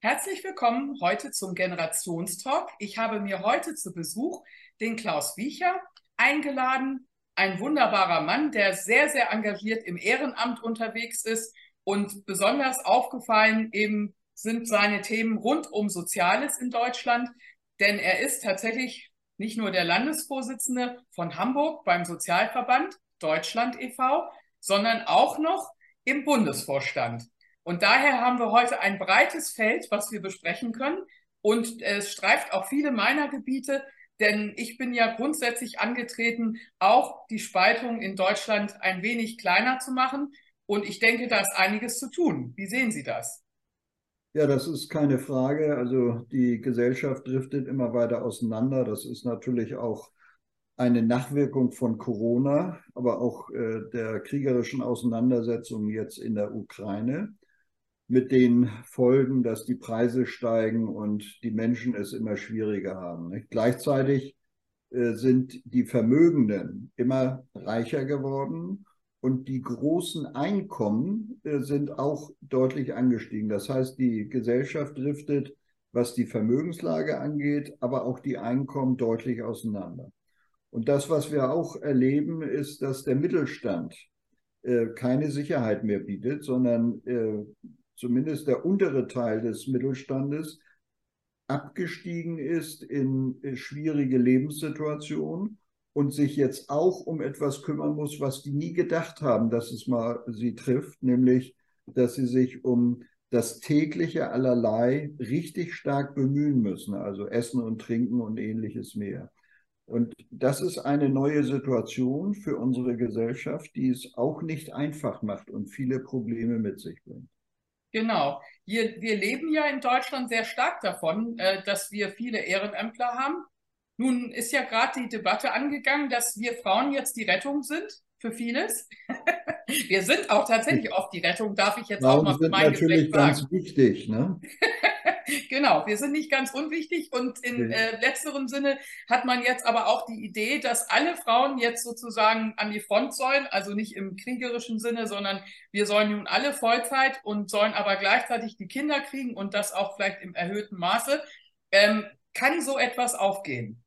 Herzlich willkommen heute zum Generationstalk. Ich habe mir heute zu Besuch den Klaus Wiecher eingeladen. Ein wunderbarer Mann, der sehr, sehr engagiert im Ehrenamt unterwegs ist. Und besonders aufgefallen eben sind seine Themen rund um Soziales in Deutschland. Denn er ist tatsächlich nicht nur der Landesvorsitzende von Hamburg beim Sozialverband Deutschland e.V., sondern auch noch im Bundesvorstand. Und daher haben wir heute ein breites Feld, was wir besprechen können. Und es streift auch viele meiner Gebiete, denn ich bin ja grundsätzlich angetreten, auch die Spaltung in Deutschland ein wenig kleiner zu machen. Und ich denke, da ist einiges zu tun. Wie sehen Sie das? Ja, das ist keine Frage. Also die Gesellschaft driftet immer weiter auseinander. Das ist natürlich auch eine Nachwirkung von Corona, aber auch äh, der kriegerischen Auseinandersetzung jetzt in der Ukraine mit den Folgen, dass die Preise steigen und die Menschen es immer schwieriger haben. Nicht? Gleichzeitig äh, sind die Vermögenden immer reicher geworden und die großen Einkommen äh, sind auch deutlich angestiegen. Das heißt, die Gesellschaft driftet, was die Vermögenslage angeht, aber auch die Einkommen deutlich auseinander. Und das, was wir auch erleben, ist, dass der Mittelstand äh, keine Sicherheit mehr bietet, sondern zumindest der untere Teil des Mittelstandes, abgestiegen ist in äh, schwierige Lebenssituationen und sich jetzt auch um etwas kümmern muss, was die nie gedacht haben, dass es mal sie trifft, nämlich, dass sie sich um das tägliche allerlei richtig stark bemühen müssen, also Essen und Trinken und ähnliches mehr. Und das ist eine neue Situation für unsere Gesellschaft, die es auch nicht einfach macht und viele Probleme mit sich bringt. Genau. Wir, wir leben ja in Deutschland sehr stark davon, äh, dass wir viele Ehrenämtler haben. Nun ist ja gerade die Debatte angegangen, dass wir Frauen jetzt die Rettung sind für vieles. wir sind auch tatsächlich oft die Rettung, darf ich jetzt Frauen auch mal für mein natürlich Geschlecht sagen. ganz wichtig, ne? genau, wir sind nicht ganz unwichtig und in äh, letzterem Sinne hat man jetzt aber auch die Idee, dass alle Frauen jetzt sozusagen an die Front sollen, also nicht im kriegerischen Sinne, sondern wir sollen nun alle Vollzeit und sollen aber gleichzeitig die Kinder kriegen und das auch vielleicht im erhöhten Maße. Ähm, kann so etwas aufgehen?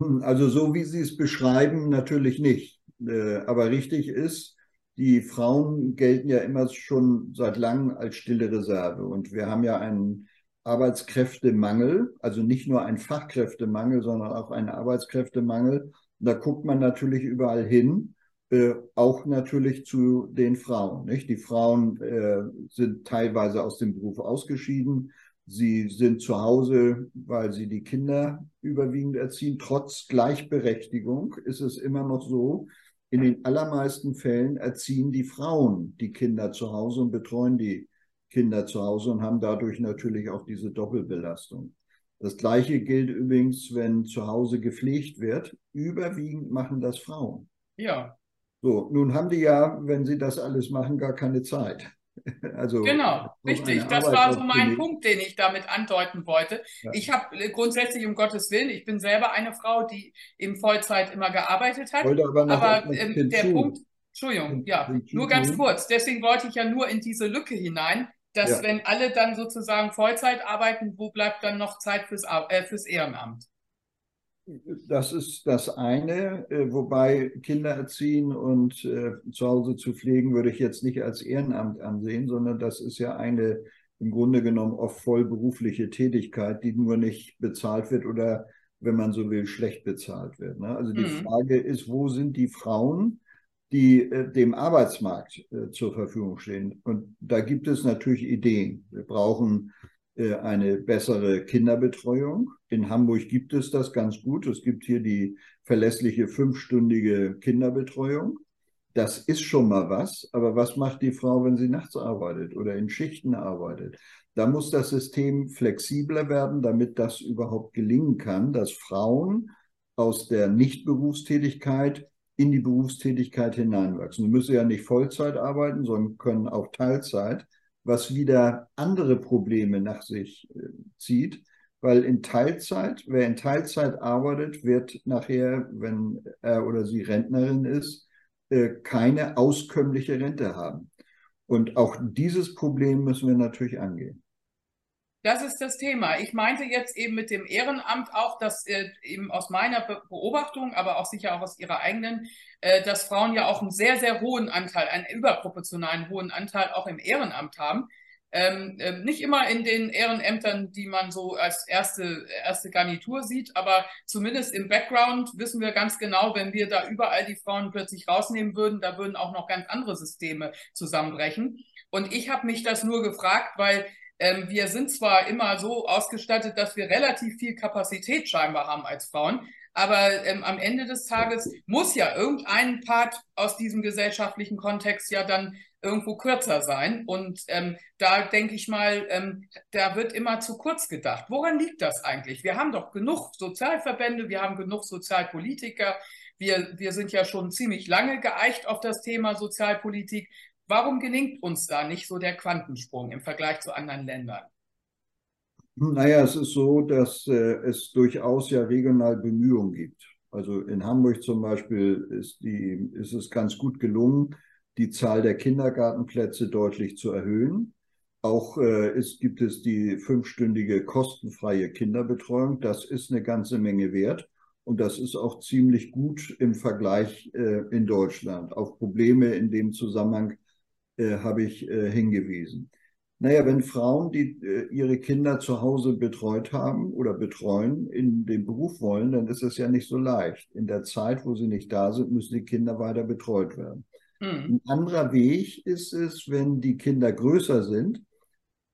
Hm, also so wie Sie es beschreiben, natürlich nicht. Äh, aber richtig ist, die Frauen gelten ja immer schon seit langem als stille Reserve. Und wir haben ja einen Arbeitskräftemangel, also nicht nur einen Fachkräftemangel, sondern auch einen Arbeitskräftemangel. Und da guckt man natürlich überall hin, äh, auch natürlich zu den Frauen. Nicht? Die Frauen äh, sind teilweise aus dem Beruf ausgeschieden. Sie sind zu Hause, weil sie die Kinder überwiegend erziehen. Trotz Gleichberechtigung ist es immer noch so, in den allermeisten Fällen erziehen die Frauen die Kinder zu Hause und betreuen die Kinder zu Hause und haben dadurch natürlich auch diese Doppelbelastung. Das Gleiche gilt übrigens, wenn zu Hause gepflegt wird. Überwiegend machen das Frauen. Ja. So, nun haben die ja, wenn sie das alles machen, gar keine Zeit. Also, genau, richtig. Das war so mein Punkt, den ich damit andeuten wollte. Ja. Ich habe äh, grundsätzlich um Gottes Willen, ich bin selber eine Frau, die im Vollzeit immer gearbeitet hat. Wollte aber, aber ähm, der Punkt, Entschuldigung, ja, nur ganz kurz. Deswegen wollte ich ja nur in diese Lücke hinein, dass ja. wenn alle dann sozusagen Vollzeit arbeiten, wo bleibt dann noch Zeit fürs, äh, fürs Ehrenamt? Das ist das eine, äh, wobei Kinder erziehen und äh, zu Hause zu pflegen würde ich jetzt nicht als Ehrenamt ansehen, sondern das ist ja eine im Grunde genommen oft vollberufliche Tätigkeit, die nur nicht bezahlt wird oder, wenn man so will, schlecht bezahlt wird. Ne? Also die mhm. Frage ist, wo sind die Frauen, die äh, dem Arbeitsmarkt zur Verfügung stehen? Und da gibt es natürlich Ideen. Wir brauchen eine bessere Kinderbetreuung. In Hamburg gibt es das ganz gut. Es gibt hier die verlässliche fünfstündige Kinderbetreuung. Das ist schon mal was, aber was macht die Frau, wenn sie nachts arbeitet oder in Schichten arbeitet? Da muss das System flexibler werden, damit das überhaupt gelingen kann, dass Frauen aus der Nichtberufstätigkeit in die Berufstätigkeit hineinwachsen. Sie müssen ja nicht Vollzeit arbeiten, sondern können auch Teilzeit was wieder andere Probleme nach sich äh, zieht, weil in Teilzeit, wer in Teilzeit arbeitet, wird nachher, wenn er oder sie Rentnerin ist, äh, keine auskömmliche Rente haben. Und auch dieses Problem müssen wir natürlich angehen. Das ist das Thema. Ich meinte jetzt eben mit dem Ehrenamt auch, dass äh, eben aus meiner Beobachtung, aber auch sicher auch aus Ihrer eigenen, äh, dass Frauen ja auch einen sehr, sehr hohen Anteil, einen überproportionalen hohen Anteil auch im Ehrenamt haben. Ähm, äh, nicht immer in den Ehrenämtern, die man so als erste, erste Garnitur sieht, aber zumindest im Background wissen wir ganz genau, wenn wir da überall die Frauen plötzlich rausnehmen würden, da würden auch noch ganz andere Systeme zusammenbrechen. Und ich habe mich das nur gefragt, weil ähm, wir sind zwar immer so ausgestattet, dass wir relativ viel Kapazität scheinbar haben als Frauen, aber ähm, am Ende des Tages muss ja irgendein Part aus diesem gesellschaftlichen Kontext ja dann irgendwo kürzer sein. Und ähm, da denke ich mal, ähm, da wird immer zu kurz gedacht. Woran liegt das eigentlich? Wir haben doch genug Sozialverbände, wir haben genug Sozialpolitiker. Wir, wir sind ja schon ziemlich lange geeicht auf das Thema Sozialpolitik. Warum gelingt uns da nicht so der Quantensprung im Vergleich zu anderen Ländern? Naja, es ist so, dass äh, es durchaus ja regional Bemühungen gibt. Also in Hamburg zum Beispiel ist, die, ist es ganz gut gelungen, die Zahl der Kindergartenplätze deutlich zu erhöhen. Auch äh, ist, gibt es die fünfstündige kostenfreie Kinderbetreuung. Das ist eine ganze Menge wert. Und das ist auch ziemlich gut im Vergleich äh, in Deutschland. Auf Probleme in dem Zusammenhang äh, habe ich äh, hingewiesen. Naja, wenn Frauen, die äh, ihre Kinder zu Hause betreut haben oder betreuen, in den Beruf wollen, dann ist es ja nicht so leicht. In der Zeit, wo sie nicht da sind, müssen die Kinder weiter betreut werden. Mhm. Ein anderer Weg ist es, wenn die Kinder größer sind,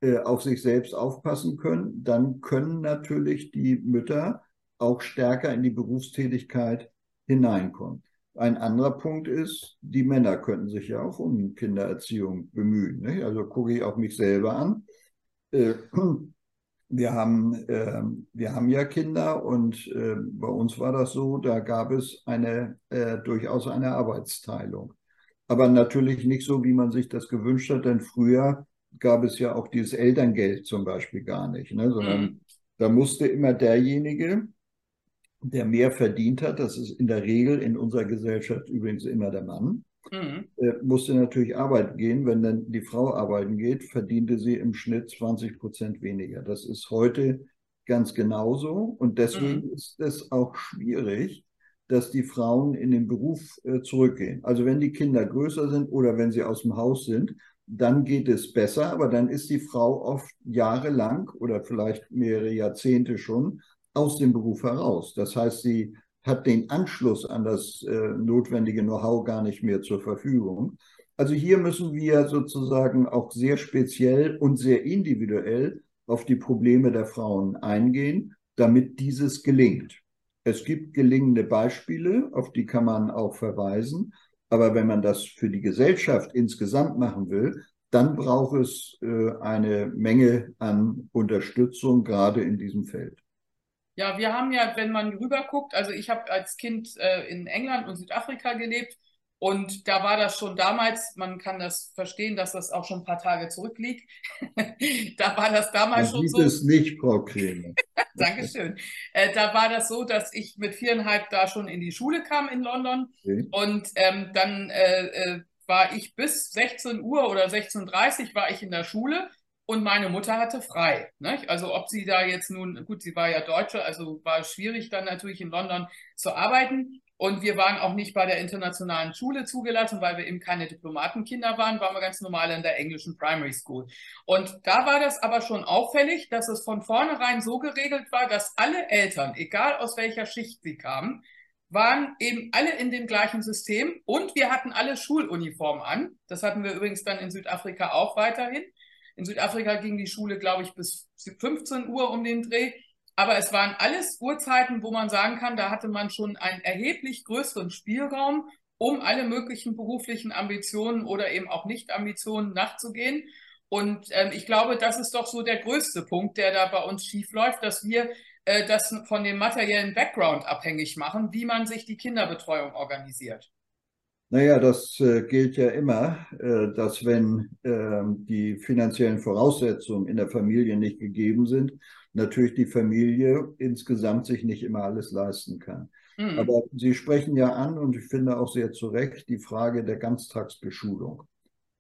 äh, auf sich selbst aufpassen können, dann können natürlich die Mütter auch stärker in die Berufstätigkeit hineinkommen. Ein anderer Punkt ist, die Männer könnten sich ja auch um Kindererziehung bemühen. Nicht? Also gucke ich auch mich selber an. Äh, wir haben, äh, wir haben ja Kinder und äh, bei uns war das so, da gab es eine, äh, durchaus eine Arbeitsteilung. Aber natürlich nicht so, wie man sich das gewünscht hat, denn früher gab es ja auch dieses Elterngeld zum Beispiel gar nicht, ne? sondern mhm. da musste immer derjenige, der mehr verdient hat, das ist in der Regel in unserer Gesellschaft übrigens immer der Mann, mhm. äh, musste natürlich arbeiten gehen. Wenn dann die Frau arbeiten geht, verdiente sie im Schnitt 20 Prozent weniger. Das ist heute ganz genauso und deswegen mhm. ist es auch schwierig, dass die Frauen in den Beruf äh, zurückgehen. Also wenn die Kinder größer sind oder wenn sie aus dem Haus sind, dann geht es besser, aber dann ist die Frau oft jahrelang oder vielleicht mehrere Jahrzehnte schon aus dem Beruf heraus. Das heißt, sie hat den Anschluss an das äh, notwendige Know-how gar nicht mehr zur Verfügung. Also hier müssen wir sozusagen auch sehr speziell und sehr individuell auf die Probleme der Frauen eingehen, damit dieses gelingt. Es gibt gelingende Beispiele, auf die kann man auch verweisen. Aber wenn man das für die Gesellschaft insgesamt machen will, dann braucht es äh, eine Menge an Unterstützung, gerade in diesem Feld. Ja, wir haben ja, wenn man rüberguckt, also ich habe als Kind äh, in England und Südafrika gelebt und da war das schon damals, man kann das verstehen, dass das auch schon ein paar Tage zurückliegt. da war das damals man schon so. es nicht, Frau Krämer. Dankeschön. Äh, da war das so, dass ich mit viereinhalb da schon in die Schule kam in London okay. und ähm, dann äh, äh war ich bis 16 Uhr oder 16.30 Uhr war ich in der Schule und meine Mutter hatte frei. Ne? Also ob sie da jetzt nun, gut, sie war ja Deutsche, also war es schwierig dann natürlich in London zu arbeiten. Und wir waren auch nicht bei der internationalen Schule zugelassen, weil wir eben keine Diplomatenkinder waren, waren wir ganz normal in der englischen Primary School. Und da war das aber schon auffällig, dass es von vornherein so geregelt war, dass alle Eltern, egal aus welcher Schicht sie kamen, waren eben alle in dem gleichen System und wir hatten alle Schuluniformen an. Das hatten wir übrigens dann in Südafrika auch weiterhin. In Südafrika ging die Schule, glaube ich, bis 15 Uhr um den Dreh. Aber es waren alles Uhrzeiten, wo man sagen kann, da hatte man schon einen erheblich größeren Spielraum, um alle möglichen beruflichen Ambitionen oder eben auch Nicht-Ambitionen nachzugehen. Und ähm, ich glaube, das ist doch so der größte Punkt, der da bei uns schief läuft, dass wir äh, das von dem materiellen Background abhängig machen, wie man sich die Kinderbetreuung organisiert. Naja, das äh, gilt ja immer, äh, dass wenn äh, die finanziellen Voraussetzungen in der Familie nicht gegeben sind, natürlich die Familie insgesamt sich nicht immer alles leisten kann. Mhm. Aber Sie sprechen ja an, und ich finde auch sehr zu Recht, die Frage der Ganztagsbeschulung.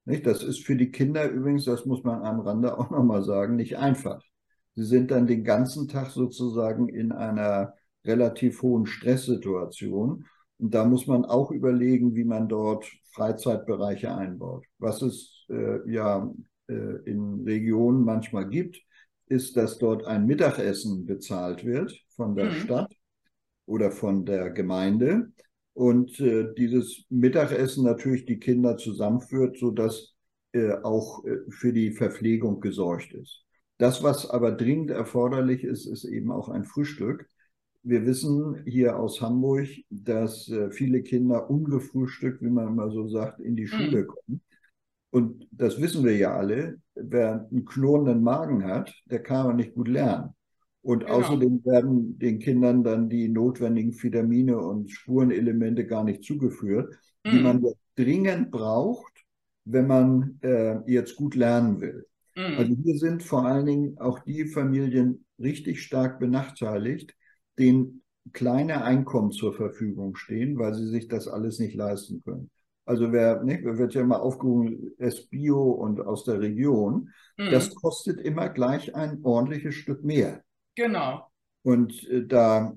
Nicht? Das ist für die Kinder übrigens, das muss man am Rande auch nochmal sagen, nicht einfach. Sie sind dann den ganzen Tag sozusagen in einer relativ hohen Stresssituation. Und da muss man auch überlegen, wie man dort Freizeitbereiche einbaut. Was es äh, ja äh, in Regionen manchmal gibt, ist, dass dort ein Mittagessen bezahlt wird von der mhm. Stadt oder von der Gemeinde und äh, dieses Mittagessen natürlich die Kinder zusammenführt, sodass äh, auch äh, für die Verpflegung gesorgt ist. Das, was aber dringend erforderlich ist, ist eben auch ein Frühstück. Wir wissen hier aus Hamburg, dass äh, viele Kinder ungefrühstückt, wie man immer so sagt, in die Schule mhm. kommen. Und das wissen wir ja alle. Wer einen knurrenden Magen hat, der kann auch nicht gut lernen. Und genau. außerdem werden den Kindern dann die notwendigen Vitamine und Spurenelemente gar nicht zugeführt, mhm. die man dringend braucht, wenn man äh, jetzt gut lernen will. Mhm. Also hier sind vor allen Dingen auch die Familien richtig stark benachteiligt, denen kleine Einkommen zur Verfügung stehen, weil sie sich das alles nicht leisten können. Also wer, ne, wird ja immer aufgerufen, es Bio und aus der Region, mhm. das kostet immer gleich ein ordentliches Stück mehr. Genau. Und äh, da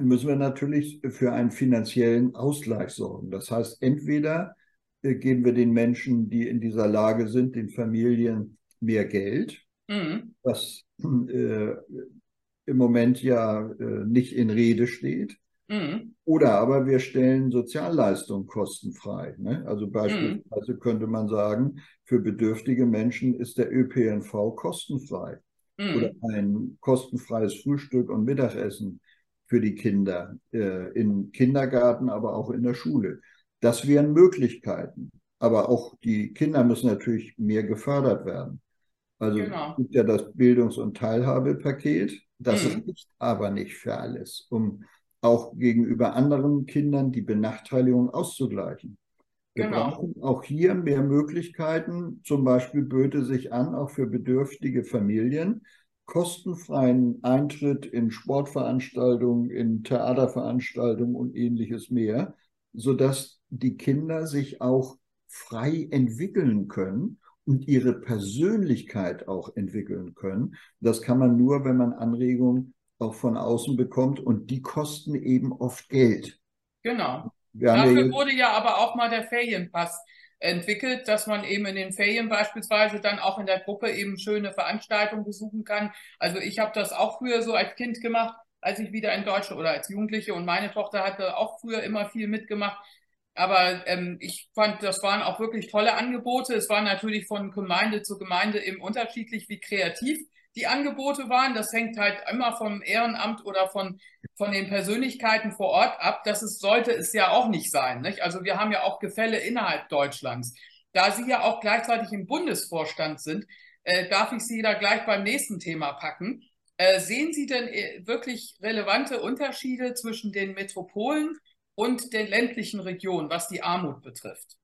müssen wir natürlich für einen finanziellen Ausgleich sorgen. Das heißt, entweder äh, geben wir den Menschen, die in dieser Lage sind, den Familien mehr Geld, mhm. was äh, im Moment ja äh, nicht in Rede steht. Mhm. Oder aber wir stellen Sozialleistungen kostenfrei. Ne? Also beispielsweise mhm. könnte man sagen, für bedürftige Menschen ist der ÖPNV kostenfrei mhm. oder ein kostenfreies Frühstück und Mittagessen für die Kinder äh, im Kindergarten, aber auch in der Schule. Das wären Möglichkeiten. Aber auch die Kinder müssen natürlich mehr gefördert werden. Also genau. es gibt ja das Bildungs- und Teilhabepaket. Das mhm. reicht aber nicht für alles, um auch gegenüber anderen Kindern die Benachteiligung auszugleichen. Wir genau. brauchen auch hier mehr Möglichkeiten. Zum Beispiel böte sich an, auch für bedürftige Familien, kostenfreien Eintritt in Sportveranstaltungen, in Theaterveranstaltungen und ähnliches mehr, sodass die Kinder sich auch frei entwickeln können und ihre Persönlichkeit auch entwickeln können. Das kann man nur, wenn man Anregungen auch von außen bekommt und die kosten eben oft Geld. Genau. Dafür ja wurde ja aber auch mal der Ferienpass entwickelt, dass man eben in den Ferien beispielsweise dann auch in der Gruppe eben schöne Veranstaltungen besuchen kann. Also ich habe das auch früher so als Kind gemacht, als ich wieder in Deutschland oder als Jugendliche und meine Tochter hatte auch früher immer viel mitgemacht. Aber ähm, ich fand, das waren auch wirklich tolle Angebote. Es war natürlich von Gemeinde zu Gemeinde eben unterschiedlich, wie kreativ die Angebote waren. Das hängt halt immer vom Ehrenamt oder von, von den Persönlichkeiten vor Ort ab. Das ist, sollte es ja auch nicht sein. Nicht? Also wir haben ja auch Gefälle innerhalb Deutschlands. Da Sie ja auch gleichzeitig im Bundesvorstand sind, äh, darf ich Sie da gleich beim nächsten Thema packen. Äh, sehen Sie denn äh, wirklich relevante Unterschiede zwischen den Metropolen und den ländlichen Regionen, was die Armut betrifft?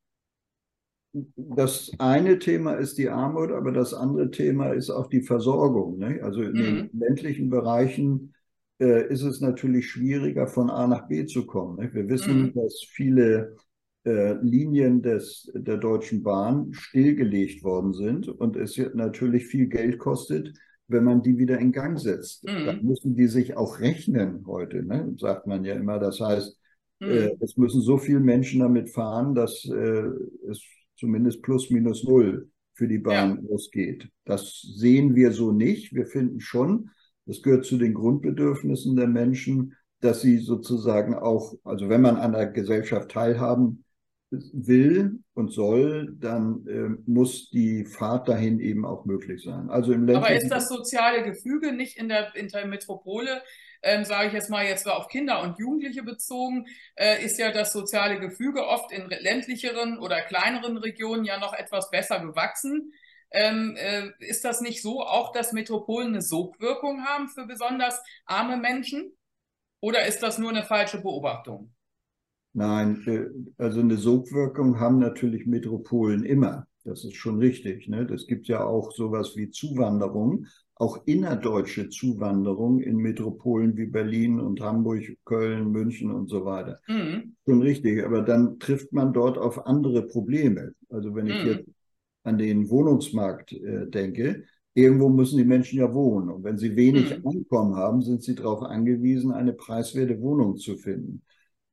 das eine Thema ist die Armut, aber das andere Thema ist auch die Versorgung. Ne? Also in mhm. den ländlichen Bereichen äh, ist es natürlich schwieriger, von A nach B zu kommen. Ne? Wir wissen, mhm. dass viele äh, Linien des, der Deutschen Bahn stillgelegt worden sind und es natürlich viel Geld kostet, wenn man die wieder in Gang setzt. Mhm. Dann müssen die sich auch rechnen heute, ne? sagt man ja immer. Das heißt, mhm. es müssen so viele Menschen damit fahren, dass äh, es zumindest plus minus null für die Bahn ja. ausgeht. Das sehen wir so nicht. Wir finden schon, das gehört zu den Grundbedürfnissen der Menschen, dass sie sozusagen auch, also wenn man an der Gesellschaft teilhaben will und soll, dann äh, muss die Fahrt dahin eben auch möglich sein. Also im Aber ist das soziale Gefüge nicht in der, in der Metropole ähm, sage ich jetzt mal jetzt auf Kinder und Jugendliche bezogen, äh, ist ja das soziale Gefüge oft in ländlicheren oder kleineren Regionen ja noch etwas besser gewachsen. Ähm, äh, ist das nicht so auch, dass Metropolen eine Sogwirkung haben für besonders arme Menschen? Oder ist das nur eine falsche Beobachtung? Nein, äh, also eine Sogwirkung haben natürlich Metropolen immer. Das ist schon richtig. Ne? Das gibt ja auch sowas wie Zuwanderung auch innerdeutsche Zuwanderung in Metropolen wie Berlin und Hamburg, Köln, München und so weiter. Mhm. Schon richtig, aber dann trifft man dort auf andere Probleme. Also wenn ich mhm. jetzt an den Wohnungsmarkt äh, denke, irgendwo müssen die Menschen ja wohnen. Und wenn sie wenig mhm. Einkommen haben, sind sie darauf angewiesen, eine preiswerte Wohnung zu finden.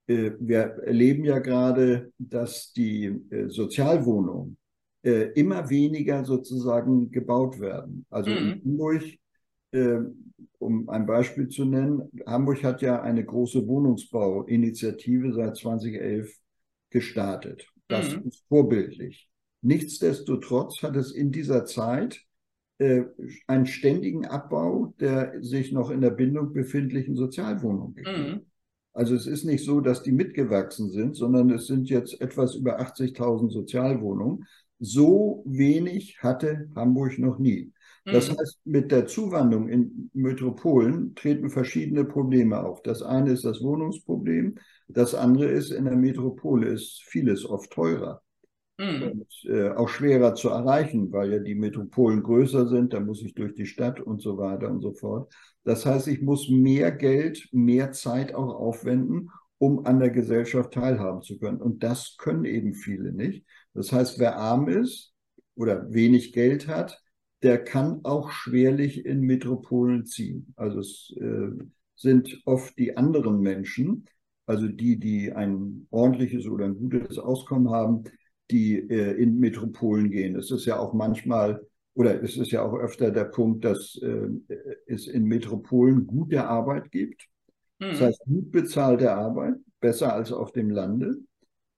Äh, wir erleben ja gerade, dass die äh, Sozialwohnungen äh, immer weniger sozusagen gebaut werden. Also mhm. in Hamburg, um ein Beispiel zu nennen, Hamburg hat ja eine große Wohnungsbauinitiative seit 2011 gestartet. Das mhm. ist vorbildlich. Nichtsdestotrotz hat es in dieser Zeit einen ständigen Abbau der sich noch in der Bindung befindlichen Sozialwohnungen gegeben. Mhm. Also es ist nicht so, dass die mitgewachsen sind, sondern es sind jetzt etwas über 80.000 Sozialwohnungen. So wenig hatte Hamburg noch nie. Das mhm. heißt, mit der Zuwanderung in Metropolen treten verschiedene Probleme auf. Das eine ist das Wohnungsproblem, das andere ist, in der Metropole ist vieles oft teurer. Mhm. Und, äh, auch schwerer zu erreichen, weil ja die Metropolen größer sind, da muss ich durch die Stadt und so weiter und so fort. Das heißt, ich muss mehr Geld, mehr Zeit auch aufwenden, um an der Gesellschaft teilhaben zu können. Und das können eben viele nicht. Das heißt, wer arm ist oder wenig Geld hat, der kann auch schwerlich in Metropolen ziehen. Also es äh, sind oft die anderen Menschen, also die, die ein ordentliches oder ein gutes Auskommen haben, die äh, in Metropolen gehen. Es ist ja auch manchmal, oder es ist ja auch öfter der Punkt, dass äh, es in Metropolen gute Arbeit gibt. Mhm. Das heißt, gut bezahlte Arbeit, besser als auf dem Lande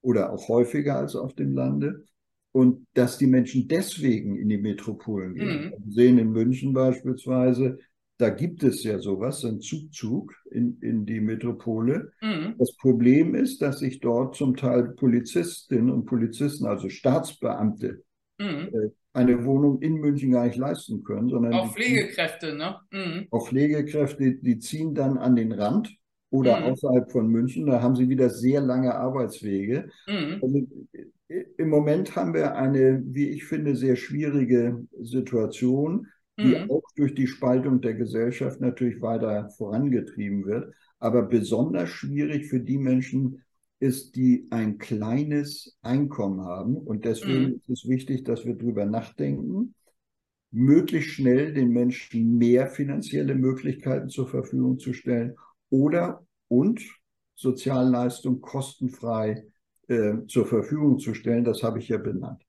oder auch häufiger als auf dem Lande. Und dass die Menschen deswegen in die Metropolen gehen. Mhm. Wir sehen in München beispielsweise, da gibt es ja sowas, ein Zugzug in, in die Metropole. Mhm. Das Problem ist, dass sich dort zum Teil Polizistinnen und Polizisten, also Staatsbeamte, mhm. äh, eine Wohnung in München gar nicht leisten können, sondern auch Pflegekräfte, ne? Mhm. Auch Pflegekräfte, die ziehen dann an den Rand oder mhm. außerhalb von München. Da haben sie wieder sehr lange Arbeitswege. Mhm. Also, Im Moment haben wir eine, wie ich finde, sehr schwierige Situation die mhm. auch durch die Spaltung der Gesellschaft natürlich weiter vorangetrieben wird. Aber besonders schwierig für die Menschen ist, die ein kleines Einkommen haben. Und deswegen mhm. ist es wichtig, dass wir darüber nachdenken, möglichst schnell den Menschen mehr finanzielle Möglichkeiten zur Verfügung zu stellen oder und Sozialleistung kostenfrei äh, zur Verfügung zu stellen. Das habe ich ja benannt.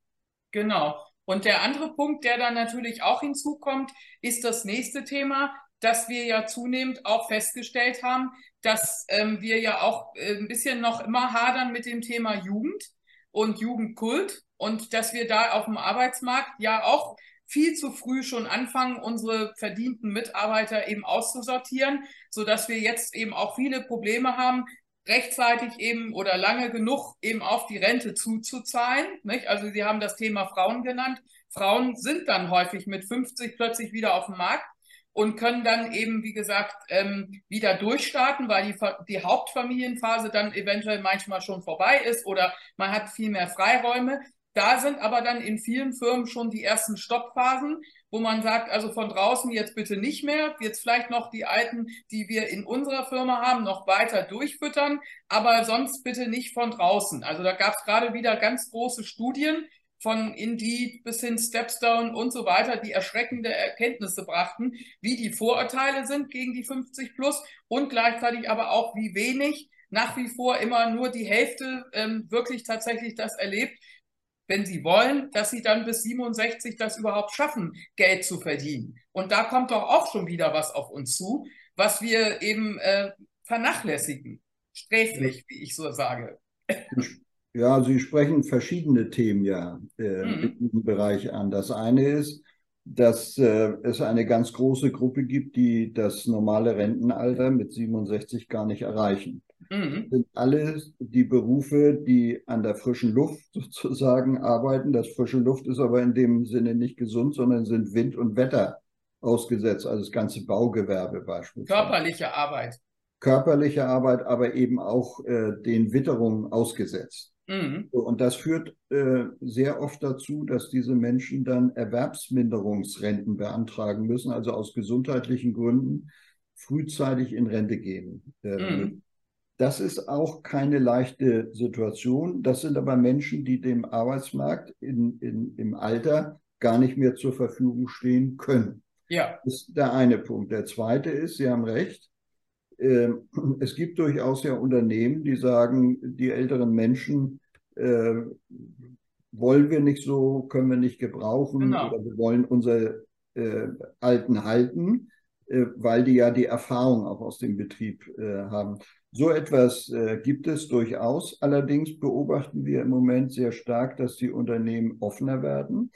Genau. Und der andere Punkt, der dann natürlich auch hinzukommt, ist das nächste Thema, dass wir ja zunehmend auch festgestellt haben, dass ähm, wir ja auch äh, ein bisschen noch immer hadern mit dem Thema Jugend und Jugendkult und dass wir da auf dem Arbeitsmarkt ja auch viel zu früh schon anfangen, unsere verdienten Mitarbeiter eben auszusortieren, so dass wir jetzt eben auch viele Probleme haben, rechtzeitig eben oder lange genug eben auf die Rente zuzuzahlen. Nicht? Also Sie haben das Thema Frauen genannt. Frauen sind dann häufig mit 50 plötzlich wieder auf dem Markt und können dann eben, wie gesagt, ähm, wieder durchstarten, weil die, die Hauptfamilienphase dann eventuell manchmal schon vorbei ist oder man hat viel mehr Freiräume. Da sind aber dann in vielen Firmen schon die ersten Stoppphasen, wo man sagt, also von draußen jetzt bitte nicht mehr, jetzt vielleicht noch die alten, die wir in unserer Firma haben, noch weiter durchfüttern, aber sonst bitte nicht von draußen. Also da gab es gerade wieder ganz große Studien von Indeed bis hin Stepstone und so weiter, die erschreckende Erkenntnisse brachten, wie die Vorurteile sind gegen die 50 plus und gleichzeitig aber auch, wie wenig nach wie vor immer nur die Hälfte ähm, wirklich tatsächlich das erlebt, wenn sie wollen, dass sie dann bis 67 das überhaupt schaffen, Geld zu verdienen. Und da kommt doch auch schon wieder was auf uns zu, was wir eben äh, vernachlässigen. Sträflich, wie ich so sage. Ja, Sie sprechen verschiedene Themen ja äh, mhm. in diesem Bereich an. Das eine ist, dass äh, es eine ganz große Gruppe gibt, die das normale Rentenalter mit 67 gar nicht erreichen. Mhm. Sind alles die Berufe, die an der frischen Luft sozusagen arbeiten. Das frische Luft ist aber in dem Sinne nicht gesund, sondern sind Wind und Wetter ausgesetzt, also das ganze Baugewerbe beispielsweise. Körperliche Arbeit. Körperliche Arbeit, aber eben auch äh, den Witterungen ausgesetzt. Mhm. Und das führt äh, sehr oft dazu, dass diese Menschen dann Erwerbsminderungsrenten beantragen müssen, also aus gesundheitlichen Gründen frühzeitig in Rente gehen. Äh, mhm. Das ist auch keine leichte Situation. Das sind aber Menschen, die dem Arbeitsmarkt in, in, im Alter gar nicht mehr zur Verfügung stehen können. Ja. Das ist der eine Punkt. Der zweite ist, Sie haben recht, ähm, es gibt durchaus ja Unternehmen, die sagen, die älteren Menschen äh, wollen wir nicht so, können wir nicht gebrauchen genau. oder wir wollen unsere äh, Alten halten, äh, weil die ja die Erfahrung auch aus dem Betrieb äh, haben. So etwas äh, gibt es durchaus. Allerdings beobachten wir im Moment sehr stark, dass die Unternehmen offener werden,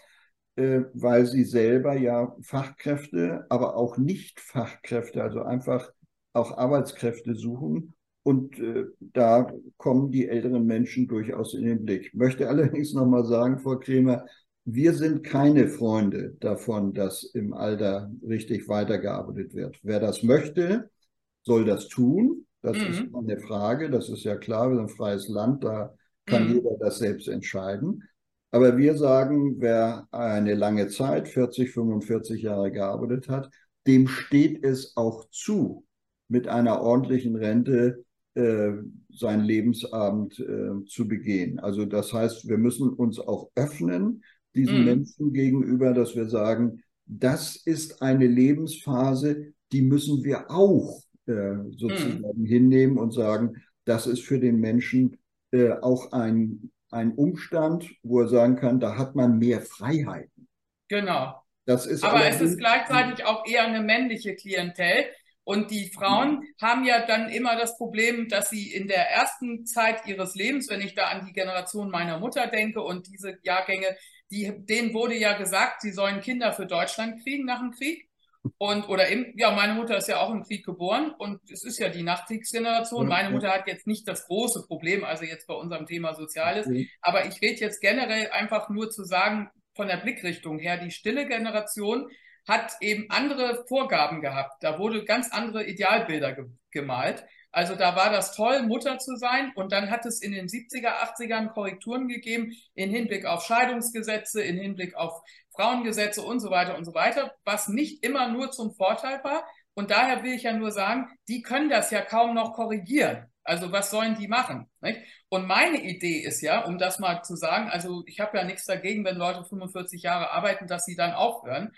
äh, weil sie selber ja Fachkräfte, aber auch Nicht-Fachkräfte, also einfach auch Arbeitskräfte suchen. Und äh, da kommen die älteren Menschen durchaus in den Blick. Ich möchte allerdings nochmal sagen, Frau Kremer, wir sind keine Freunde davon, dass im Alter richtig weitergearbeitet wird. Wer das möchte, soll das tun. Das mhm. ist eine Frage, das ist ja klar, wir sind ein freies Land, da kann mhm. jeder das selbst entscheiden. Aber wir sagen, wer eine lange Zeit, 40, 45 Jahre gearbeitet hat, dem steht es auch zu, mit einer ordentlichen Rente äh, seinen Lebensabend äh, zu begehen. Also das heißt, wir müssen uns auch öffnen diesen mhm. Menschen gegenüber, dass wir sagen, das ist eine Lebensphase, die müssen wir auch äh, sozusagen mhm. hinnehmen und sagen, das ist für den Menschen äh, auch ein, ein Umstand, wo er sagen kann, da hat man mehr Freiheiten. Genau. Das ist aber es ist gleichzeitig auch eher eine männliche Klientel, und die Frauen mhm. haben ja dann immer das Problem, dass sie in der ersten Zeit ihres Lebens, wenn ich da an die Generation meiner Mutter denke und diese Jahrgänge, die, denen wurde ja gesagt, sie sollen Kinder für Deutschland kriegen nach dem Krieg. Und, oder im, ja, meine Mutter ist ja auch im Krieg geboren und es ist ja die Nachkriegsgeneration. Meine Mutter hat jetzt nicht das große Problem, also jetzt bei unserem Thema Soziales. Aber ich rede jetzt generell einfach nur zu sagen, von der Blickrichtung her, die stille Generation hat eben andere Vorgaben gehabt. Da wurde ganz andere Idealbilder ge gemalt. Also da war das toll, Mutter zu sein. Und dann hat es in den 70er, 80ern Korrekturen gegeben in Hinblick auf Scheidungsgesetze, in Hinblick auf Frauengesetze und so weiter und so weiter, was nicht immer nur zum Vorteil war. Und daher will ich ja nur sagen, die können das ja kaum noch korrigieren. Also was sollen die machen? Nicht? Und meine Idee ist ja, um das mal zu sagen, also ich habe ja nichts dagegen, wenn Leute 45 Jahre arbeiten, dass sie dann aufhören.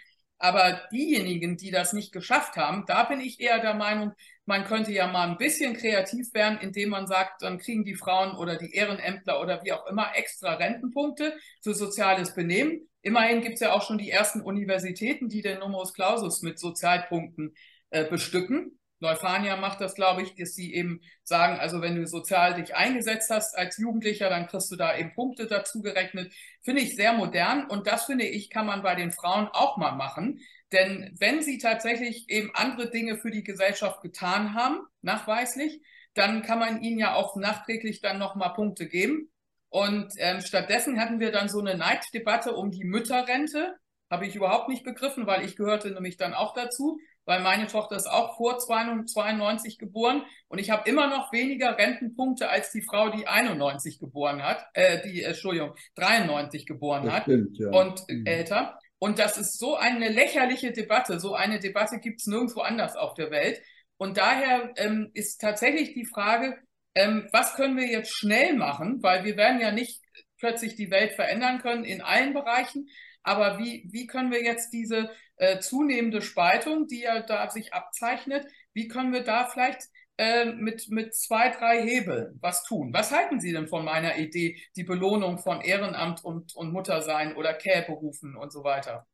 Aber diejenigen, die das nicht geschafft haben, da bin ich eher der Meinung, man könnte ja mal ein bisschen kreativ werden, indem man sagt, dann kriegen die Frauen oder die Ehrenämtler oder wie auch immer extra Rentenpunkte für soziales Benehmen. Immerhin gibt es ja auch schon die ersten Universitäten, die den Numerus Clausus mit Sozialpunkten äh, bestücken. Neufania macht das, glaube ich, dass sie eben sagen, also wenn du sozial dich eingesetzt hast als Jugendlicher, dann kriegst du da eben Punkte dazu gerechnet. Finde ich sehr modern und das finde ich, kann man bei den Frauen auch mal machen. Denn wenn sie tatsächlich eben andere Dinge für die Gesellschaft getan haben, nachweislich, dann kann man ihnen ja auch nachträglich dann nochmal Punkte geben. Und ähm, stattdessen hatten wir dann so eine Neiddebatte um die Mütterrente. Habe ich überhaupt nicht begriffen, weil ich gehörte nämlich dann auch dazu weil meine Tochter ist auch vor 92 geboren und ich habe immer noch weniger Rentenpunkte als die Frau, die 91 geboren hat, äh, die, äh, Entschuldigung, 93 geboren das hat stimmt, ja. und mhm. älter. Und das ist so eine lächerliche Debatte. So eine Debatte gibt es nirgendwo anders auf der Welt. Und daher ähm, ist tatsächlich die Frage, ähm, was können wir jetzt schnell machen, weil wir werden ja nicht plötzlich die Welt verändern können in allen Bereichen, aber wie, wie können wir jetzt diese äh, zunehmende Spaltung, die ja da sich abzeichnet, wie können wir da vielleicht äh, mit, mit zwei, drei Hebeln was tun? Was halten Sie denn von meiner Idee, die Belohnung von Ehrenamt und, und Muttersein oder Care-Berufen und so weiter?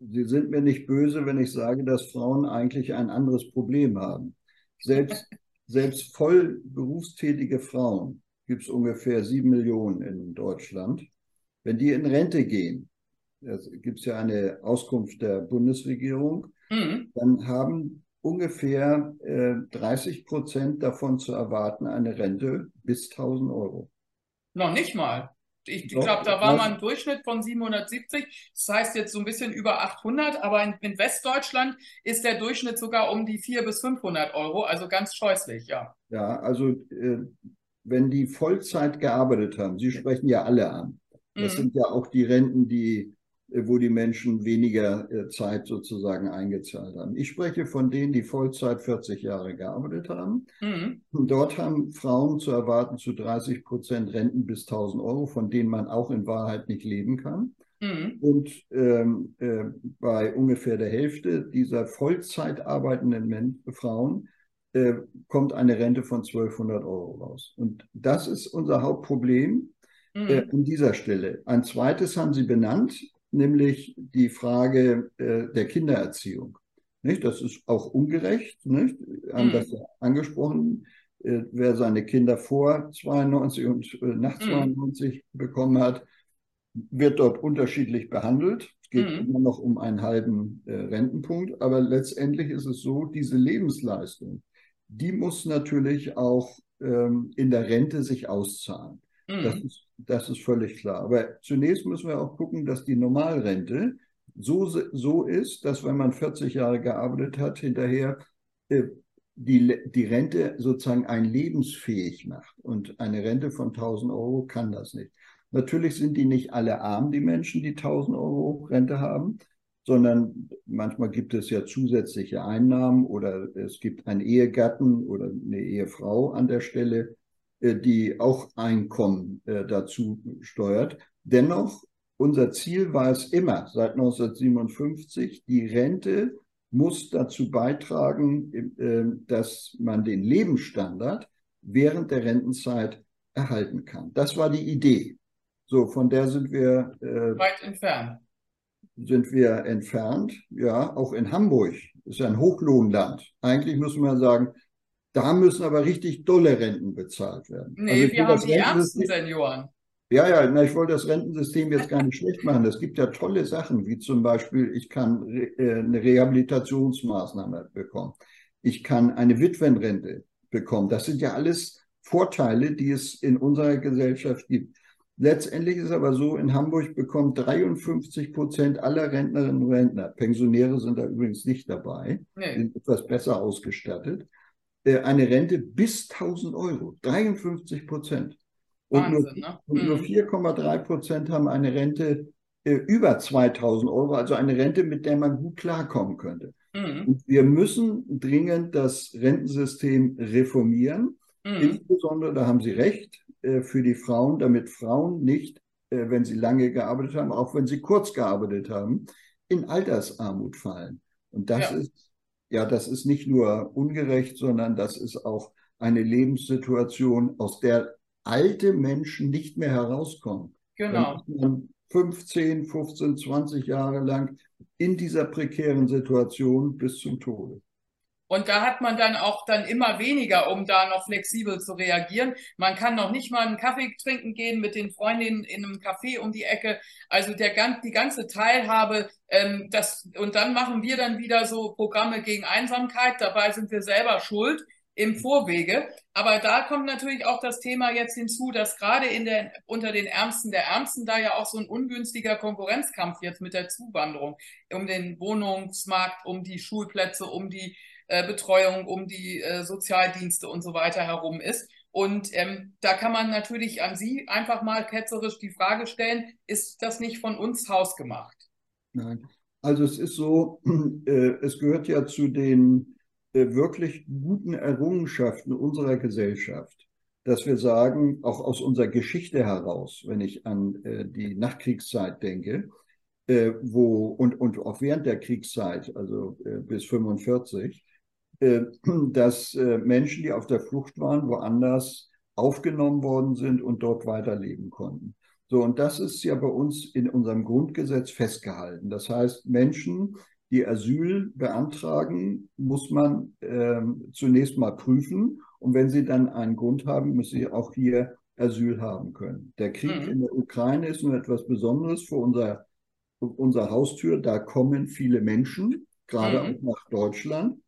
Sie sind mir nicht böse, wenn ich sage, dass Frauen eigentlich ein anderes Problem haben. Selbst, selbst voll berufstätige Frauen gibt es ungefähr sieben Millionen in Deutschland. Wenn die in Rente gehen, es gibt ja eine Auskunft der Bundesregierung, mhm. dann haben ungefähr äh, 30 Prozent davon zu erwarten eine Rente bis 1000 Euro. Noch nicht mal. Ich, ich glaube, da war mal ein Durchschnitt von 770. Das heißt jetzt so ein bisschen über 800, aber in, in, Westdeutschland ist der Durchschnitt sogar um die 400 bis 500 Euro, also ganz scheußlich, ja. Ja, also äh, wenn die Vollzeit gearbeitet haben, Sie sprechen ja alle an. Das mhm. sind ja auch die Renten, die wo die Menschen weniger äh, Zeit sozusagen eingezahlt haben. Ich spreche von denen, die Vollzeit 40 Jahre gearbeitet haben. Mhm. Dort haben Frauen zu erwarten zu 30 Prozent Renten bis 1000 Euro, von denen man auch in Wahrheit nicht leben kann. Mhm. Und ähm, äh, bei ungefähr der Hälfte dieser Vollzeit arbeitenden Men Frauen äh, kommt eine Rente von 1200 Euro raus. Und das ist unser Hauptproblem mhm. äh, an dieser Stelle. Ein zweites haben Sie benannt, nämlich die Frage äh, der Kindererziehung. Nicht? Das ist auch ungerecht, nicht? haben mhm. das ja angesprochen. Äh, wer seine Kinder vor 92 und äh, nach 92 mhm. bekommen hat, wird dort unterschiedlich behandelt. Es geht mhm. immer noch um einen halben äh, Rentenpunkt, aber letztendlich ist es so, diese Lebensleistung, die muss natürlich auch ähm, in der Rente sich auszahlen. Mhm. Das, ist, das ist völlig klar. Aber zunächst müssen wir auch gucken, dass die Normalrente so, so ist, dass wenn man 40 Jahre gearbeitet hat, hinterher äh, die, die Rente sozusagen ein lebensfähig macht. Und eine Rente von 1000 Euro kann das nicht. Natürlich sind die nicht alle arm, die Menschen, die 1000 Euro Rente haben, sondern manchmal gibt es ja zusätzliche Einnahmen oder es gibt einen Ehegatten oder eine Ehefrau an der Stelle, die auch Einkommen äh, dazu steuert. Dennoch, unser Ziel war es immer seit 1957, die Rente muss dazu beitragen, äh, dass man den Lebensstandard während der Rentenzeit erhalten kann. Das war die Idee. So, von der sind wir äh, weit entfernt. Sind wir entfernt, ja, auch in Hamburg ist ein Hochlohnland. Eigentlich müssen wir sagen, da müssen aber richtig dolle Renten bezahlt werden. Nee, also wir haben die ärmsten Senioren. Ja, ja, na, ich wollte das Rentensystem jetzt gar nicht schlecht machen. Es gibt ja tolle Sachen, wie zum Beispiel, ich kann äh, eine Rehabilitationsmaßnahme bekommen. Ich kann eine Witwenrente bekommen. Das sind ja alles Vorteile, die es in unserer Gesellschaft gibt. Letztendlich ist es aber so, in Hamburg bekommt 53 Prozent aller Rentnerinnen und Rentner, Pensionäre sind da übrigens nicht dabei, nee. sind etwas besser ausgestattet, eine Rente bis 1000 Euro. 53 Prozent. Und Wahnsinn, nur, ne? nur 4,3 mhm. Prozent haben eine Rente äh, über 2000 Euro, also eine Rente, mit der man gut klarkommen könnte. Mhm. Und wir müssen dringend das Rentensystem reformieren. Mhm. Insbesondere, da haben Sie recht, äh, für die Frauen, damit Frauen nicht, äh, wenn sie lange gearbeitet haben, auch wenn sie kurz gearbeitet haben, in Altersarmut fallen. Und das ja. ist, ja, das ist nicht nur ungerecht, sondern das ist auch eine Lebenssituation, aus der alte Menschen nicht mehr herauskommen. Genau. Wenn man 15, 15, 20 Jahre lang in dieser prekären Situation bis zum Tode. Und da hat man dann auch dann immer weniger, um da noch flexibel zu reagieren. Man kann noch nicht mal einen Kaffee trinken gehen mit den Freundinnen in einem Café um die Ecke. Also der, die ganze Teilhabe, ähm, das, und dann machen wir dann wieder so Programme gegen Einsamkeit. Dabei sind wir selber schuld im Vorwege. Aber da kommt natürlich auch das Thema jetzt hinzu, dass gerade in der, unter den Ärmsten der Ärmsten da ja auch so ein ungünstiger Konkurrenzkampf jetzt mit der Zuwanderung um den Wohnungsmarkt, um die Schulplätze, um die äh, Betreuung, um die äh, Sozialdienste und so weiter herum ist. Und ähm, da kann man natürlich an Sie einfach mal ketzerisch die Frage stellen, ist das nicht von uns hausgemacht? Nein, also es ist so, äh, es gehört ja zu den äh, wirklich guten Errungenschaften unserer Gesellschaft, dass wir sagen, auch aus unserer Geschichte heraus, wenn ich an äh, die Nachkriegszeit denke, äh, wo und, und auch während der Kriegszeit, also bis 45, äh, dass äh, Menschen, die auf der Flucht waren, woanders aufgenommen worden sind und dort weiterleben konnten. So, und das ist ja bei uns in unserem Grundgesetz festgehalten. Das heißt, Menschen, die Asyl beantragen, muss man äh, zunächst mal prüfen. Und wenn sie dann einen Grund haben, müssen sie auch hier Asyl haben können. Der Krieg mhm. in der Ukraine ist nur etwas Besonderes vor unserer, unserer Haustür. Da kommen viele Menschen, gerade mhm. auch nach Deutschland.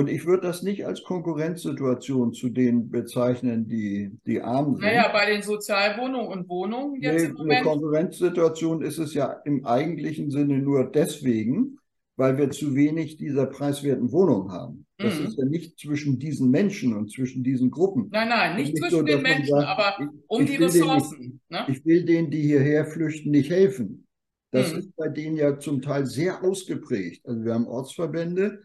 Und ich würde das nicht als Konkurrenzsituation zu denen bezeichnen, die, die arm sind. Naja, bei den Sozialwohnungen und Wohnungen jetzt nee, im Moment. Eine Konkurrenzsituation ist es ja im eigentlichen Sinne nur deswegen, weil wir zu wenig dieser preiswerten Wohnungen haben. Das mhm. ist ja nicht zwischen diesen Menschen und zwischen diesen Gruppen. Nein, nein, nicht, nicht zwischen so, den Menschen, sagt, aber um die Ressourcen. Denen, ne? Ich will denen, die hierher flüchten, nicht helfen. Das mhm. ist bei denen ja zum Teil sehr ausgeprägt. Also wir haben Ortsverbände,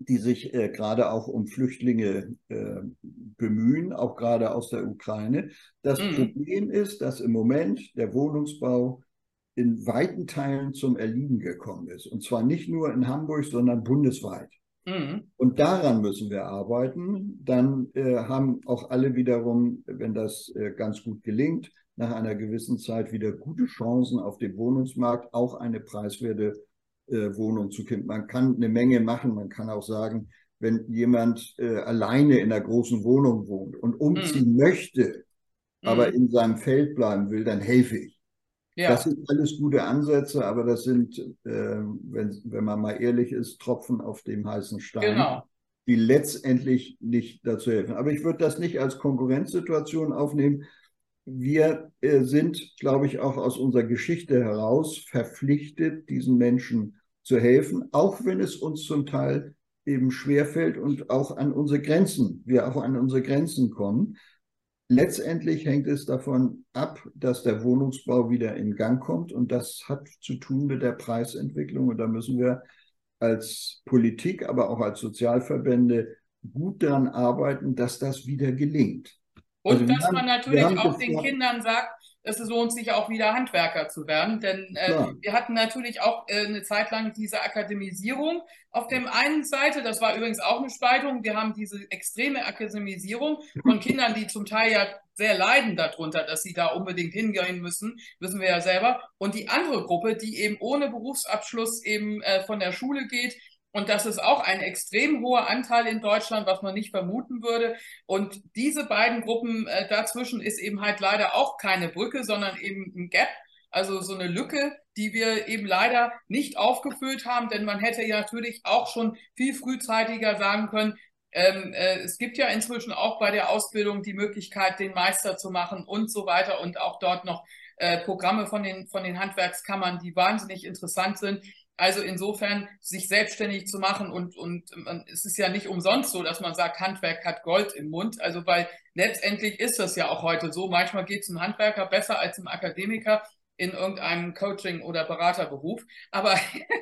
die sich äh, gerade auch um Flüchtlinge äh, bemühen, auch gerade aus der Ukraine. Das mhm. Problem ist, dass im Moment der Wohnungsbau in weiten Teilen zum Erliegen gekommen ist. Und zwar nicht nur in Hamburg, sondern bundesweit. Mhm. Und daran müssen wir arbeiten. Dann äh, haben auch alle wiederum, wenn das äh, ganz gut gelingt, nach einer gewissen Zeit wieder gute Chancen auf dem Wohnungsmarkt, auch eine preiswerte äh, Wohnung zu finden. Man kann eine Menge machen. Man kann auch sagen, wenn jemand äh, alleine in einer großen Wohnung wohnt und umziehen mhm. möchte, aber mhm. in seinem Feld bleiben will, dann helfe ich. Ja. Das sind alles gute Ansätze, aber das sind, äh, wenn, wenn man mal ehrlich ist, Tropfen auf dem heißen Stein, genau. die letztendlich nicht dazu helfen. Aber ich würde das nicht als Konkurrenzsituation aufnehmen. Wir äh, sind, glaube ich, auch aus unserer Geschichte heraus verpflichtet, diesen Menschen zu helfen, auch wenn es uns zum Teil eben schwerfällt und auch an unsere Grenzen, wir auch an unsere Grenzen kommen. Letztendlich hängt es davon ab, dass der Wohnungsbau wieder in Gang kommt und das hat zu tun mit der Preisentwicklung und da müssen wir als Politik, aber auch als Sozialverbände gut daran arbeiten, dass das wieder gelingt. Und also dass haben, man natürlich auch den Kindern sagt, es lohnt sich auch wieder Handwerker zu werden. Denn äh, wir hatten natürlich auch äh, eine Zeit lang diese Akademisierung auf dem einen Seite. Das war übrigens auch eine Spaltung. Wir haben diese extreme Akademisierung von Kindern, die zum Teil ja sehr leiden darunter, dass sie da unbedingt hingehen müssen, wissen wir ja selber. Und die andere Gruppe, die eben ohne Berufsabschluss eben äh, von der Schule geht, und das ist auch ein extrem hoher Anteil in Deutschland, was man nicht vermuten würde. Und diese beiden Gruppen äh, dazwischen ist eben halt leider auch keine Brücke, sondern eben ein Gap, also so eine Lücke, die wir eben leider nicht aufgefüllt haben, denn man hätte ja natürlich auch schon viel frühzeitiger sagen können, ähm, äh, es gibt ja inzwischen auch bei der Ausbildung die Möglichkeit, den Meister zu machen und so weiter und auch dort noch äh, Programme von den, von den Handwerkskammern, die wahnsinnig interessant sind. Also insofern sich selbstständig zu machen und, und man, es ist ja nicht umsonst so, dass man sagt, Handwerk hat Gold im Mund. Also weil letztendlich ist das ja auch heute so. Manchmal geht es einem Handwerker besser als einem Akademiker in irgendeinem Coaching- oder Beraterberuf. Aber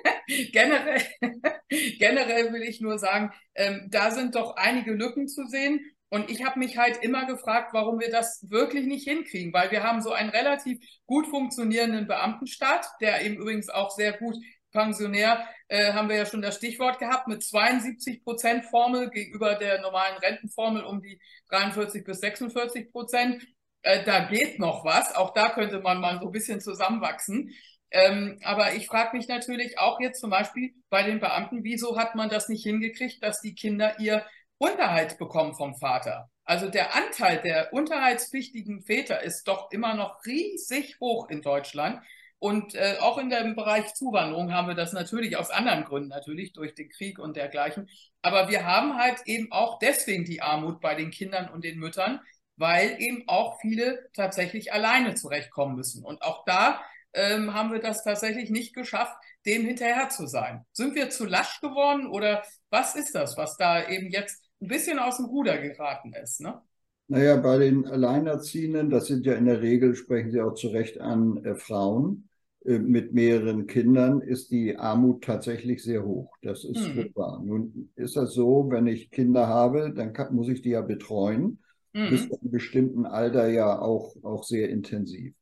generell, generell will ich nur sagen, ähm, da sind doch einige Lücken zu sehen. Und ich habe mich halt immer gefragt, warum wir das wirklich nicht hinkriegen, weil wir haben so einen relativ gut funktionierenden Beamtenstaat, der eben übrigens auch sehr gut Pensionär äh, haben wir ja schon das Stichwort gehabt mit 72 Prozent Formel gegenüber der normalen Rentenformel um die 43 bis 46 Prozent. Äh, da geht noch was. Auch da könnte man mal so ein bisschen zusammenwachsen. Ähm, aber ich frage mich natürlich auch jetzt zum Beispiel bei den Beamten, wieso hat man das nicht hingekriegt, dass die Kinder ihr Unterhalt bekommen vom Vater? Also der Anteil der unterhaltspflichtigen Väter ist doch immer noch riesig hoch in Deutschland. Und äh, auch in dem Bereich Zuwanderung haben wir das natürlich aus anderen Gründen, natürlich durch den Krieg und dergleichen. Aber wir haben halt eben auch deswegen die Armut bei den Kindern und den Müttern, weil eben auch viele tatsächlich alleine zurechtkommen müssen. Und auch da ähm, haben wir das tatsächlich nicht geschafft, dem hinterher zu sein. Sind wir zu lasch geworden oder was ist das, was da eben jetzt ein bisschen aus dem Ruder geraten ist? Ne? Naja, bei den Alleinerziehenden, das sind ja in der Regel, sprechen Sie auch zu Recht an, äh, Frauen äh, mit mehreren Kindern, ist die Armut tatsächlich sehr hoch. Das ist mhm. wahr. Nun ist das so, wenn ich Kinder habe, dann kann, muss ich die ja betreuen, mhm. bis zu einem bestimmten Alter ja auch, auch sehr intensiv.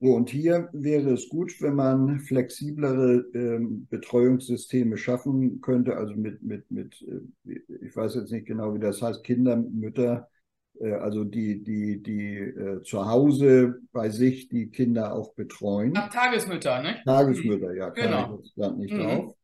So, und hier wäre es gut, wenn man flexiblere ähm, Betreuungssysteme schaffen könnte, also mit, mit, mit, äh, ich weiß jetzt nicht genau, wie das heißt, Kinder, Mütter, äh, also die, die, die äh, zu Hause bei sich die Kinder auch betreuen. Ach, Tagesmütter, ne? Tagesmütter, ja, genau. jetzt nicht mhm. drauf.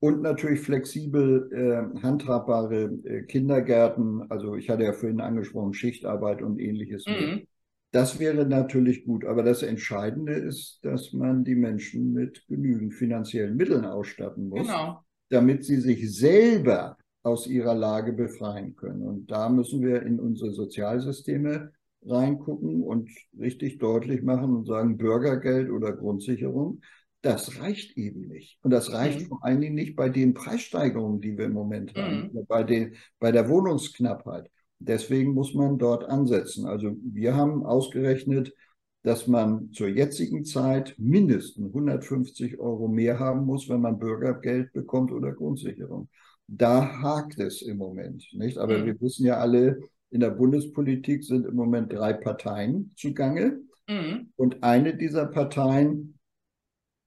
Und natürlich flexibel äh, handhabbare äh, Kindergärten. Also ich hatte ja vorhin angesprochen, Schichtarbeit und ähnliches. Mhm. Das wäre natürlich gut. Aber das Entscheidende ist, dass man die Menschen mit genügend finanziellen Mitteln ausstatten muss, genau. damit sie sich selber aus ihrer Lage befreien können. Und da müssen wir in unsere Sozialsysteme reingucken und richtig deutlich machen und sagen, Bürgergeld oder Grundsicherung, das reicht eben nicht. Und das reicht mhm. vor allen Dingen nicht bei den Preissteigerungen, die wir im Moment mhm. haben, bei, den, bei der Wohnungsknappheit. Deswegen muss man dort ansetzen. Also wir haben ausgerechnet, dass man zur jetzigen Zeit mindestens 150 Euro mehr haben muss, wenn man Bürgergeld bekommt oder Grundsicherung da hakt es im Moment, nicht? Aber mhm. wir wissen ja alle, in der Bundespolitik sind im Moment drei Parteien zugange. Mhm. Und eine dieser Parteien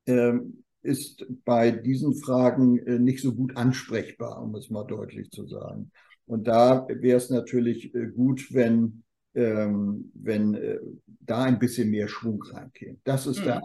äh, ist bei diesen Fragen äh, nicht so gut ansprechbar, um es mal deutlich zu sagen. Und da wäre es natürlich äh, gut, wenn, ähm, wenn äh, da ein bisschen mehr Schwung reinkäme. Das ist, mhm. der,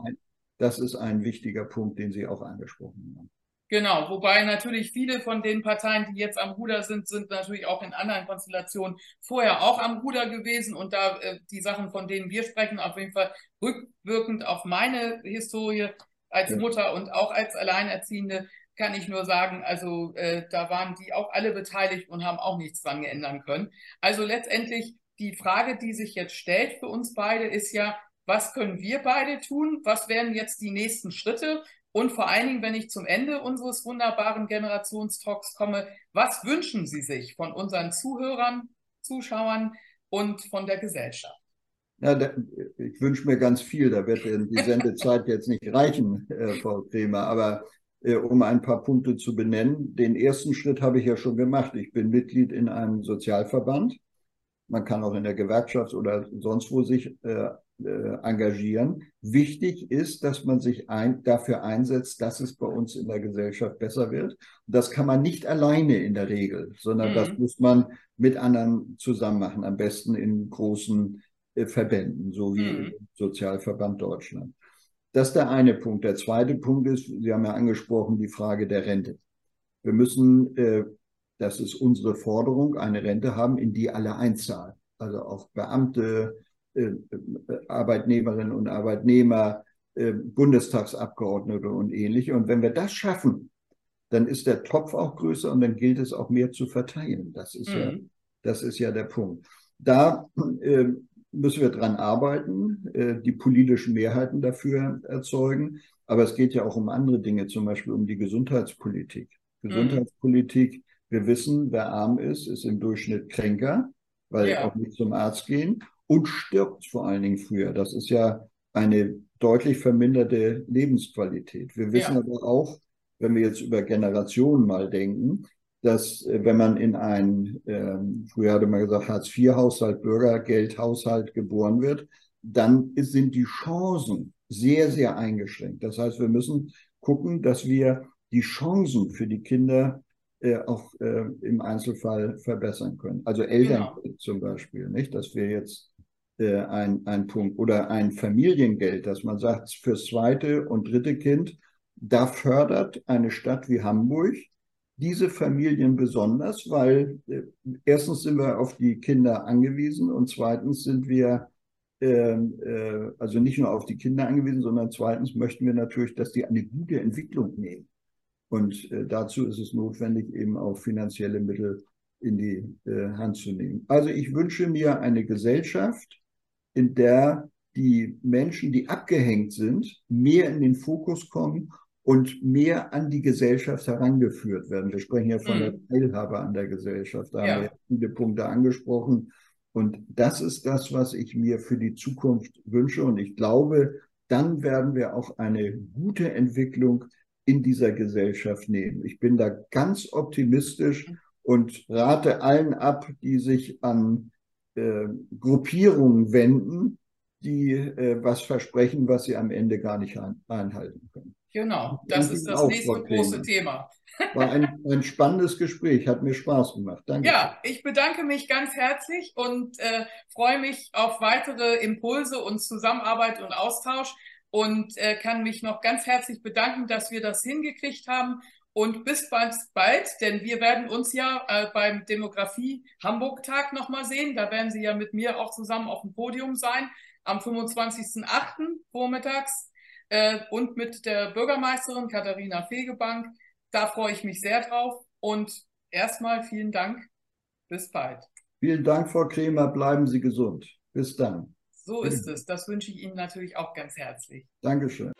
das ist ein wichtiger Punkt, den Sie auch angesprochen haben. Genau, wobei natürlich viele von den Parteien, die jetzt am Ruder sind, sind natürlich auch in anderen Konstellationen vorher auch am Ruder gewesen und da äh, die Sachen, von denen wir sprechen, auf jeden Fall rückwirkend auf meine Historie als ja. Mutter und auch als Alleinerziehende, kann ich nur sagen, also äh, da waren die auch alle beteiligt und haben auch nichts dran geändern können. Also letztendlich die Frage, die sich jetzt stellt für uns beide, ist ja, was können wir beide tun? Was wären jetzt die nächsten Schritte? Und vor allen Dingen, wenn ich zum Ende unseres wunderbaren Generationstalks komme, was wünschen Sie sich von unseren Zuhörern, Zuschauern und von der Gesellschaft? Ja, da, ich wünsche mir ganz viel. Da wird die Sendezeit jetzt nicht reichen, äh, Frau Kremer. Aber äh, um ein paar Punkte zu benennen, den ersten Schritt habe ich ja schon gemacht. Ich bin Mitglied in einem Sozialverband. Man kann auch in der Gewerkschaft oder sonst wo sich äh, engagieren. Wichtig ist, dass man sich ein, dafür einsetzt, dass es bei uns in der Gesellschaft besser wird. das kann man nicht alleine in der Regel, sondern mhm. das muss man mit anderen zusammen machen, am besten in großen äh, Verbänden, so wie mhm. Sozialverband Deutschland. Das ist der eine Punkt. Der zweite Punkt ist, Sie haben ja angesprochen, die Frage der Rente. Wir müssen, äh, das ist unsere Forderung, eine Rente haben, in die alle einzahlen. Also auch Beamte, äh, Arbeitnehmerinnen und Arbeitnehmer, äh, Bundestagsabgeordnete und ähnliche. Und wenn wir das schaffen, dann ist der Topf auch größer und dann gilt es auch mehr zu verteilen. Das ist mhm. ja, das ist ja der Punkt. Da äh, müssen wir dran arbeiten, äh, die politischen Mehrheiten dafür erzeugen. Aber es geht ja auch um andere Dinge, zum Beispiel um die Gesundheitspolitik. Mhm. Gesundheitspolitik, wir wissen, wer arm ist, ist im Durchschnitt kränker, weil ja. auch nicht zum Arzt gehen und stirbt vor allen Dingen früher. Das ist ja eine deutlich verminderte Lebensqualität. Wir wissen ja. aber auch, wenn wir jetzt über Generationen mal denken, dass äh, wenn man in ein, äh, früher hatte man gesagt, Hartz-IV-Haushalt, Bürgergeldhaushalt geboren wird, dann sind die Chancen sehr, sehr eingeschränkt. Das heißt, wir müssen gucken, dass wir die Chancen für die Kinder äh, auch äh, im Einzelfall verbessern können. Also Eltern genau. zum Beispiel, nicht, dass wir jetzt äh, ein, ein Punkt. Oder ein Familiengeld, dass man sagt, fürs zweite und dritte Kind, da fördert eine Stadt wie Hamburg diese Familien besonders, weil äh, erstens sind wir auf die Kinder angewiesen und zweitens sind wir äh, äh, also nicht nur auf die Kinder angewiesen, sondern zweitens möchten wir natürlich, dass die eine gute Entwicklung nehmen. Und äh, dazu ist es notwendig, eben auch finanzielle Mittel in die äh, Hand zu nehmen. Also ich wünsche mir eine Gesellschaft, in der die Menschen, die abgehängt sind, mehr in den Fokus kommen und mehr an die Gesellschaft herangeführt werden. Wir sprechen ja von mhm. der Teilhabe an der Gesellschaft. Da ja. haben wir viele Punkte angesprochen. Und das ist das, was ich mir für die Zukunft wünsche. Und ich glaube, dann werden wir auch eine gute Entwicklung in dieser Gesellschaft nehmen. Ich bin da ganz optimistisch und rate allen ab, die sich an äh, Gruppierungen wenden, die äh, was versprechen, was sie am Ende gar nicht ein, einhalten können. Genau, das ist das nächste große Thema. War ein, ein, spannendes Gespräch, hat mir Spaß gemacht. Danke. Ja, ich bedanke mich ganz herzlich und äh, freue mich auf weitere Impulse und Zusammenarbeit und Austausch und äh, kann mich noch ganz herzlich bedanken, dass wir das hingekriegt haben und bis bald, bald, denn wir werden uns ja äh, beim Demografie Hamburg Tag nochmal sehen. Da werden Sie ja mit mir auch zusammen auf dem Podium sein am 25.08. vormittags äh, und mit der Bürgermeisterin Katharina Fegebank. Da freue ich mich sehr drauf und erstmal vielen Dank. Bis bald. Vielen Dank, Frau Kremer. Bleiben Sie gesund. Bis dann. So ist es. Das wünsche ich Ihnen natürlich auch ganz herzlich. Dankeschön.